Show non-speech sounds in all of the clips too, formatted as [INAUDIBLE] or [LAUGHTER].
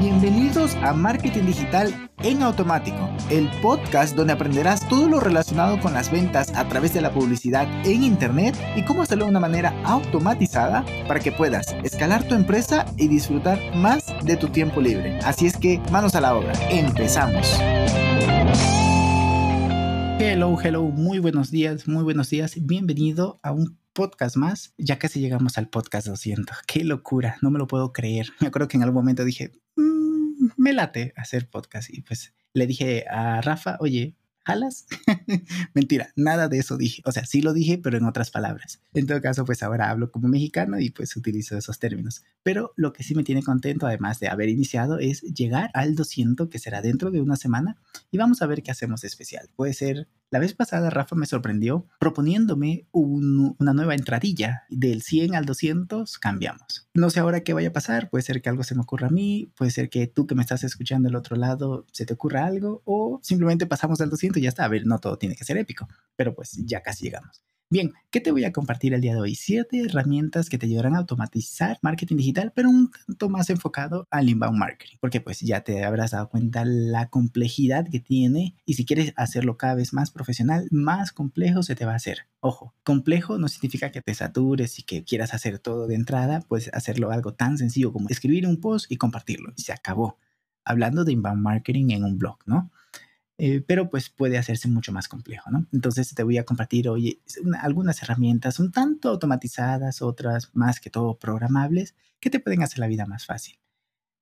Bienvenidos a Marketing Digital en Automático, el podcast donde aprenderás todo lo relacionado con las ventas a través de la publicidad en Internet y cómo hacerlo de una manera automatizada para que puedas escalar tu empresa y disfrutar más de tu tiempo libre. Así es que manos a la obra, empezamos. Hello, hello, muy buenos días, muy buenos días. Bienvenido a un podcast más. Ya casi llegamos al podcast 200. Qué locura, no me lo puedo creer. Me acuerdo que en algún momento dije, me late hacer podcast. Y pues le dije a Rafa, oye, ¿jalas? [LAUGHS] Mentira, nada de eso dije. O sea, sí lo dije, pero en otras palabras. En todo caso, pues ahora hablo como mexicano y pues utilizo esos términos. Pero lo que sí me tiene contento, además de haber iniciado, es llegar al 200, que será dentro de una semana, y vamos a ver qué hacemos especial. Puede ser la vez pasada Rafa me sorprendió proponiéndome una nueva entradilla. Del 100 al 200 cambiamos. No sé ahora qué vaya a pasar. Puede ser que algo se me ocurra a mí. Puede ser que tú que me estás escuchando del otro lado se te ocurra algo. O simplemente pasamos al 200 y ya está. A ver, no todo tiene que ser épico. Pero pues ya casi llegamos. Bien, ¿qué te voy a compartir el día de hoy? Siete herramientas que te ayudarán a automatizar marketing digital, pero un tanto más enfocado al inbound marketing, porque pues ya te habrás dado cuenta la complejidad que tiene y si quieres hacerlo cada vez más profesional, más complejo se te va a hacer. Ojo, complejo no significa que te satures y que quieras hacer todo de entrada, puedes hacerlo algo tan sencillo como escribir un post y compartirlo y se acabó. Hablando de inbound marketing en un blog, ¿no? Eh, pero pues puede hacerse mucho más complejo, ¿no? Entonces te voy a compartir hoy algunas herramientas un tanto automatizadas, otras más que todo programables, que te pueden hacer la vida más fácil.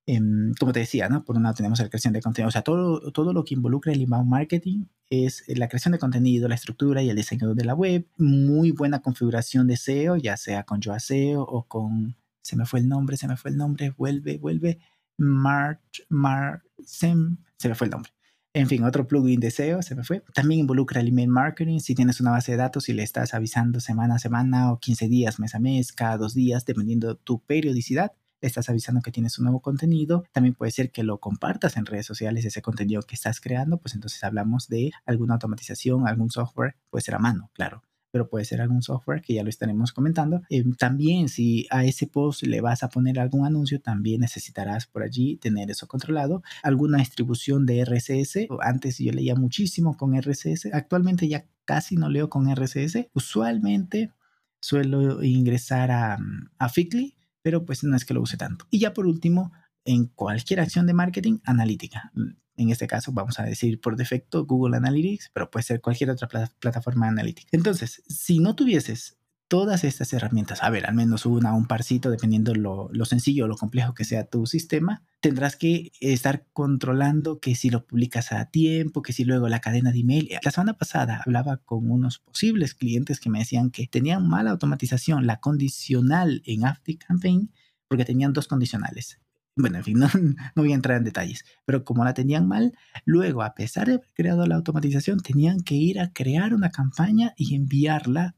Em, como te decía, ¿no? Por un lado tenemos la creación de contenido, o sea, todo, todo lo que involucra el inbound marketing es la creación de contenido, la estructura y el diseño de la web, muy buena configuración de SEO, ya sea con Yoa SEO o con, se me fue el nombre, se me fue el nombre, vuelve, vuelve, March, Mar, se me fue el nombre. En fin, otro plugin de SEO se me fue. También involucra el email marketing. Si tienes una base de datos y le estás avisando semana a semana o 15 días, mes a mes, cada dos días, dependiendo tu periodicidad, le estás avisando que tienes un nuevo contenido. También puede ser que lo compartas en redes sociales, ese contenido que estás creando. Pues entonces hablamos de alguna automatización, algún software, puede ser a mano, claro pero puede ser algún software que ya lo estaremos comentando. Eh, también si a ese post le vas a poner algún anuncio, también necesitarás por allí tener eso controlado. Alguna distribución de RSS. Antes yo leía muchísimo con RSS. Actualmente ya casi no leo con RSS. Usualmente suelo ingresar a, a Fitly, pero pues no es que lo use tanto. Y ya por último, en cualquier acción de marketing, analítica en este caso vamos a decir por defecto Google Analytics, pero puede ser cualquier otra plataforma de Analytics. Entonces, si no tuvieses todas estas herramientas, a ver, al menos una, un parcito, dependiendo lo, lo sencillo o lo complejo que sea tu sistema, tendrás que estar controlando que si lo publicas a tiempo, que si luego la cadena de email. La semana pasada hablaba con unos posibles clientes que me decían que tenían mala automatización, la condicional en Campaign, porque tenían dos condicionales bueno, en fin, no, [LAUGHS] no, voy a entrar en detalles, pero como la tenían mal, luego, a pesar de haber creado la automatización, tenían que ir a crear una campaña y enviarla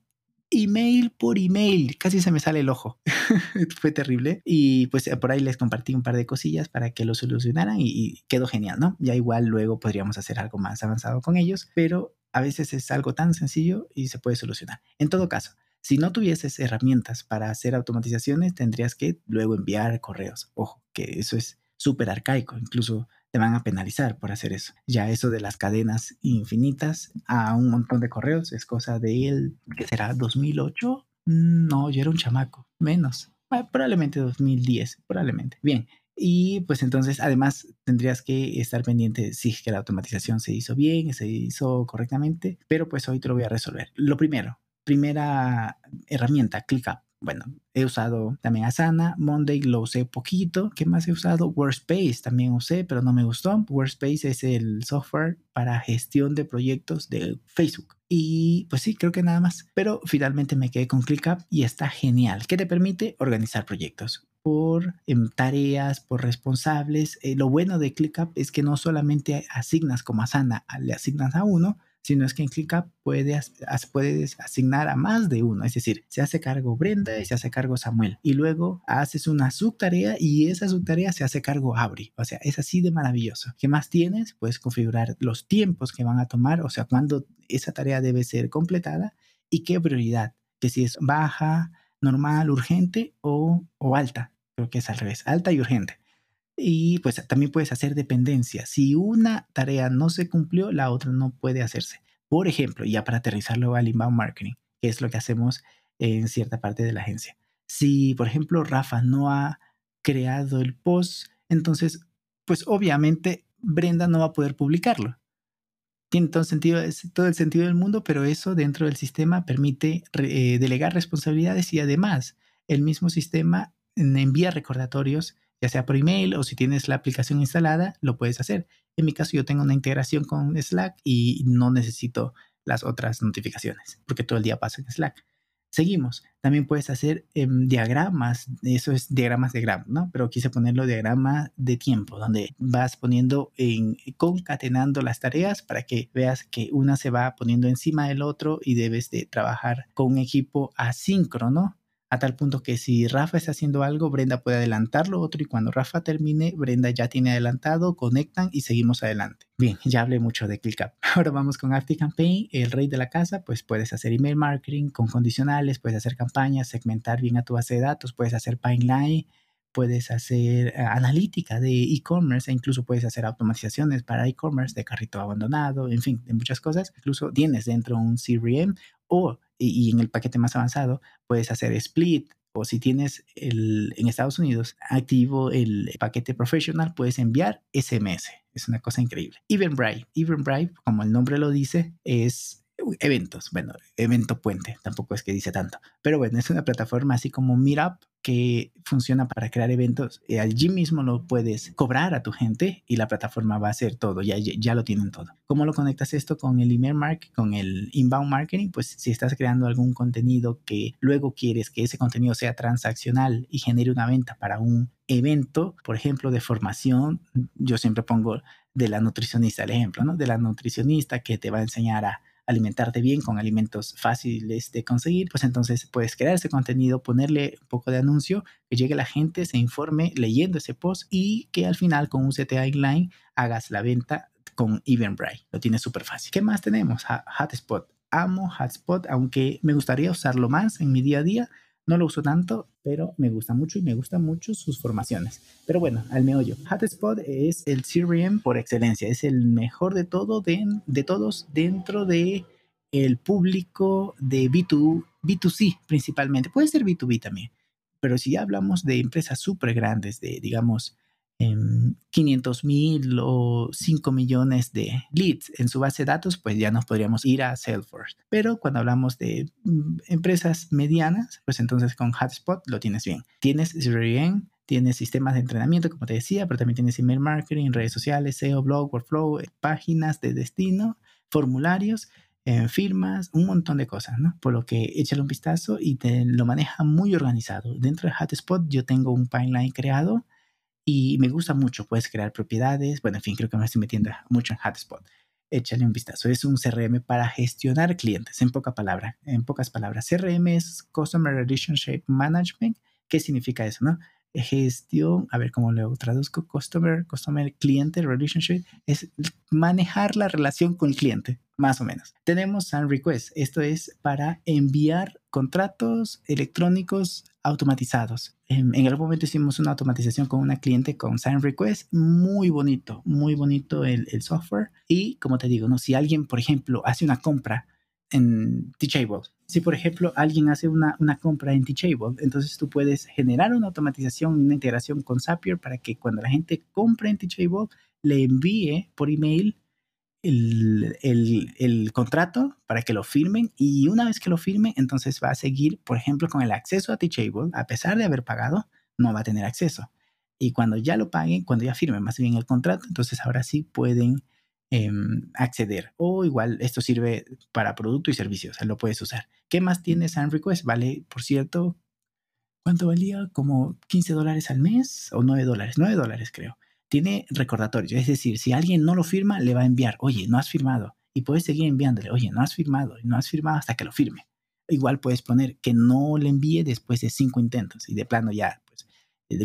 email por email. Casi se me sale el ojo. [LAUGHS] Fue terrible. Y pues por ahí les compartí un par de cosillas para que lo solucionaran y, y quedó genial, ¿no? Ya igual luego podríamos hacer algo más avanzado con ellos, pero a veces es algo tan sencillo y se puede solucionar. En todo caso, si no tuvieses herramientas para hacer automatizaciones, tendrías que luego enviar correos. Ojo, que eso es súper arcaico, incluso te van a penalizar por hacer eso. Ya eso de las cadenas infinitas a un montón de correos es cosa de él, que será 2008. No, yo era un chamaco, menos. probablemente 2010, probablemente. Bien, y pues entonces, además, tendrías que estar pendiente si es que la automatización se hizo bien, se hizo correctamente, pero pues hoy te lo voy a resolver. Lo primero, primera herramienta, ClickUp. Bueno, he usado también Asana, Monday lo usé poquito. ¿Qué más he usado? Workspace también usé, pero no me gustó. Workspace es el software para gestión de proyectos de Facebook. Y pues sí, creo que nada más. Pero finalmente me quedé con ClickUp y está genial. ¿Qué te permite organizar proyectos por em, tareas, por responsables. Eh, lo bueno de ClickUp es que no solamente asignas como Asana, le asignas a uno, sino es que en ClickUp puedes, puedes asignar a más de uno. Es decir, se hace cargo Brenda y se hace cargo Samuel. Y luego haces una subtarea y esa subtarea se hace cargo Abri. O sea, es así de maravilloso. ¿Qué más tienes? Puedes configurar los tiempos que van a tomar, o sea, cuándo esa tarea debe ser completada y qué prioridad. Que si es baja, normal, urgente o, o alta. Creo que es al revés, alta y urgente. Y pues también puedes hacer dependencia. Si una tarea no se cumplió, la otra no puede hacerse. Por ejemplo, ya para aterrizarlo al inbound marketing, que es lo que hacemos en cierta parte de la agencia. Si, por ejemplo, Rafa no ha creado el post, entonces, pues obviamente Brenda no va a poder publicarlo. Tiene todo, el sentido del mundo, pero eso dentro del sistema permite eh, delegar responsabilidades y además el mismo sistema envía recordatorios ya sea por email o si tienes la aplicación instalada, lo puedes hacer. En mi caso, yo tengo una integración con Slack y no necesito las otras notificaciones porque todo el día paso en Slack. Seguimos. También puedes hacer em, diagramas, eso es diagramas de gram, ¿no? Pero quise ponerlo diagrama de tiempo, donde vas poniendo, en, concatenando las tareas para que veas que una se va poniendo encima del otro y debes de trabajar con un equipo asíncrono a tal punto que si Rafa está haciendo algo, Brenda puede adelantar lo otro y cuando Rafa termine, Brenda ya tiene adelantado, conectan y seguimos adelante. Bien, ya hablé mucho de ClickUp. [LAUGHS] Ahora vamos con ActiveCampaign, el rey de la casa, pues puedes hacer email marketing con condicionales, puedes hacer campañas, segmentar bien a tu base de datos, puedes hacer pipeline, puedes hacer eh, analítica de e-commerce e incluso puedes hacer automatizaciones para e-commerce de carrito abandonado, en fin, de muchas cosas. Incluso tienes dentro un CRM o, y, en el paquete más avanzado, puedes hacer split o si tienes el, en Estados Unidos activo el paquete professional, puedes enviar SMS. Es una cosa increíble. Eventbrite. Eventbrite, como el nombre lo dice, es eventos. Bueno, evento puente, tampoco es que dice tanto. Pero bueno, es una plataforma así como Meetup que funciona para crear eventos. Eh, allí mismo lo puedes cobrar a tu gente y la plataforma va a hacer todo, ya, ya lo tienen todo. ¿Cómo lo conectas esto con el email marketing, con el inbound marketing? Pues si estás creando algún contenido que luego quieres que ese contenido sea transaccional y genere una venta para un evento, por ejemplo, de formación, yo siempre pongo de la nutricionista el ejemplo, ¿no? De la nutricionista que te va a enseñar a alimentarte bien con alimentos fáciles de conseguir, pues entonces puedes crear ese contenido, ponerle un poco de anuncio, que llegue la gente, se informe leyendo ese post y que al final con un CTA inline hagas la venta con Eventbrite. Lo tienes súper fácil. ¿Qué más tenemos? Hotspot. Amo Hotspot, aunque me gustaría usarlo más en mi día a día no lo uso tanto, pero me gusta mucho y me gustan mucho sus formaciones. Pero bueno, al meollo. Hotspot es el CRM por excelencia, es el mejor de todo de, de todos dentro de el público de B2, B2C principalmente. Puede ser B2B también, pero si ya hablamos de empresas súper grandes, de digamos 500 mil o 5 millones de leads en su base de datos, pues ya nos podríamos ir a Salesforce. Pero cuando hablamos de mm, empresas medianas, pues entonces con Hotspot lo tienes bien. Tienes CRM, tienes sistemas de entrenamiento, como te decía, pero también tienes email marketing, redes sociales, SEO, blog, workflow, eh, páginas de destino, formularios, eh, firmas, un montón de cosas, ¿no? Por lo que échale un vistazo y te lo maneja muy organizado. Dentro de Hotspot yo tengo un pipeline creado y me gusta mucho. Puedes crear propiedades. Bueno, en fin, creo que me estoy metiendo mucho en Hotspot. Échale un vistazo. Es un CRM para gestionar clientes, en poca palabra, en pocas palabras. CRM es Customer Relationship Management. ¿Qué significa eso, no? Gestión, a ver cómo lo traduzco, Customer, Customer Cliente Relationship, es manejar la relación con el cliente más o menos. Tenemos Send Request. Esto es para enviar contratos electrónicos automatizados. En, algún momento hicimos una automatización con una cliente con Sign Request. Muy bonito, muy bonito el, software. Y como te digo, ¿no? si alguien, por ejemplo, hace una compra en Teachable, si por ejemplo alguien hace una, una compra en Teachable, entonces tú puedes generar una automatización, una integración con Zapier para que cuando la gente compre en Teachable, le envíe por email el, contrato para que lo firmen y una vez que lo firmen, entonces va a seguir, por ejemplo, con el acceso a Teachable, a pesar de haber pagado, no va a tener acceso. Y cuando ya lo paguen, cuando ya firmen más bien el contrato, entonces ahora sí pueden em, acceder. O igual esto sirve para producto y servicios, lo puedes usar. ¿Qué más tiene Send Request? Vale, por cierto, ¿cuánto valía? Como 15 dólares al mes o 9 dólares, 9 dólares creo tiene recordatorio. Es decir, si alguien no lo firma, le va a enviar, oye, no has firmado. Y puedes seguir enviándole, oye, no has firmado, no has firmado hasta que lo firme. Igual puedes poner que no le envíe después de cinco intentos y de plano ya, pues,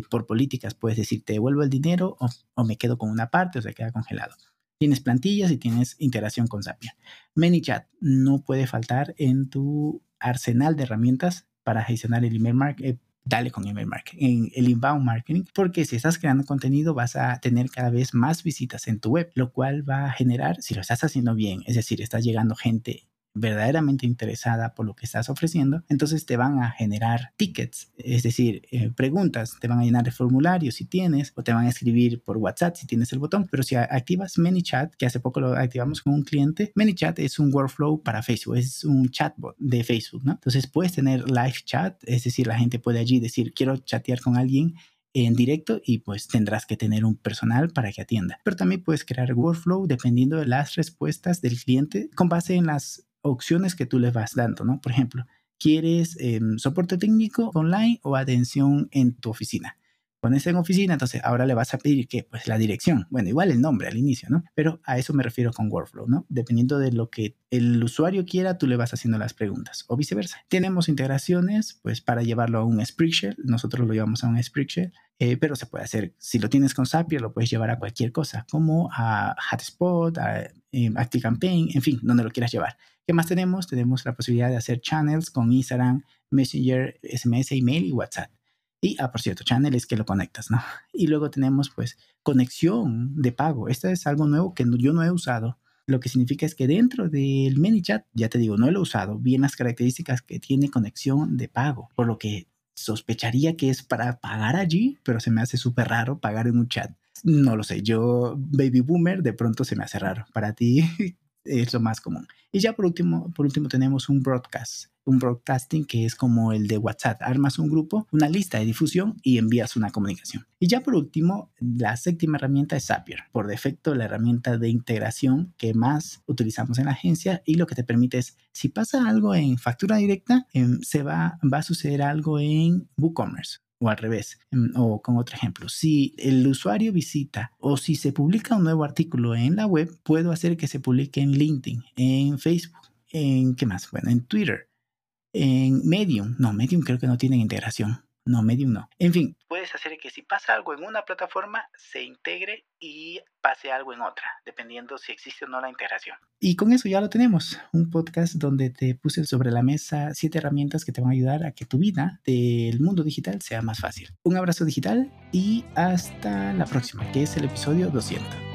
por políticas puedes decir, te devuelvo el dinero o, me quedo con una parte o se queda congelado. Tienes plantillas y tienes interacción con Zapier. ManyChat no puede faltar en tu arsenal de herramientas para gestionar el email marketing, dale con email marketing, en el inbound marketing, porque si estás creando contenido vas a tener cada vez más visitas en tu web, lo cual va a generar, si lo estás haciendo bien, es decir, está llegando gente verdaderamente interesada por lo que estás ofreciendo, entonces te van a generar tickets, es decir, eh, preguntas, te van a llenar de formularios si tienes, o te van a escribir por WhatsApp si tienes el botón, pero si activas ManyChat, que hace poco lo activamos con un cliente, ManyChat es un workflow para Facebook, es un chatbot de Facebook, ¿no? Entonces puedes tener live chat, es decir, la gente puede allí decir, quiero chatear con alguien en directo y pues tendrás que tener un personal para que atienda. Pero también puedes crear workflow dependiendo de las respuestas del cliente con base en las opciones que tú le vas dando, ¿no? Por ejemplo, ¿quieres em, soporte técnico online o atención en tu oficina? Pones en oficina, entonces ahora le vas a pedir que, pues la dirección, bueno, igual el nombre al inicio, ¿no? Pero a eso me refiero con workflow, ¿no? Dependiendo de lo que el usuario quiera, tú le vas haciendo las preguntas o viceversa. Tenemos integraciones, pues para llevarlo a un Spreadsheet, nosotros lo llevamos a un Spreadsheet, eh, pero se puede hacer, si lo tienes con Zapier, lo puedes llevar a cualquier cosa, como a Hotspot, a eh, ActiveCampaign, en fin, donde lo quieras llevar. ¿Qué más tenemos? Tenemos la posibilidad de hacer channels con Instagram, Messenger, SMS, email y WhatsApp. Y, ah, por cierto, channel es que lo conectas, ¿no? [LAUGHS] Y luego tenemos, pues, conexión de pago. Esto es algo nuevo que yo no he usado. Lo que significa es que dentro del ManyChat, ya te digo, no lo he usado, bien las características que tiene conexión de pago, por lo que sospecharía que es para pagar allí, pero se me hace súper raro pagar en un chat. No lo sé, yo, baby boomer, de pronto se me hace raro. Para ti, [LAUGHS] es lo más común. Y ya por último, por último tenemos un broadcast, un broadcasting que es como el de WhatsApp. Armas un grupo, una lista de difusión y envías una comunicación. Y ya por último, la séptima herramienta es Zapier. Por defecto, la herramienta de integración que más utilizamos en la agencia y lo que te permite es, si pasa algo en factura directa, em, se va, va a suceder algo en WooCommerce o al revés, mm, o con otro ejemplo, si el usuario visita o si se publica un nuevo artículo en la web, puedo hacer que se publique en LinkedIn, en Facebook, en qué más, bueno, en Twitter, en Medium, no, Medium creo que no tiene integración, no, Medium no. En fin, puedes hacer que si pasa algo en una plataforma, se integre y pase algo en otra, dependiendo si existe o no la integración. Y con eso ya lo tenemos, un podcast donde te puse sobre la mesa siete herramientas que te van a ayudar a que tu vida del mundo digital sea más fácil. Un abrazo digital y hasta la próxima, que es el episodio 200.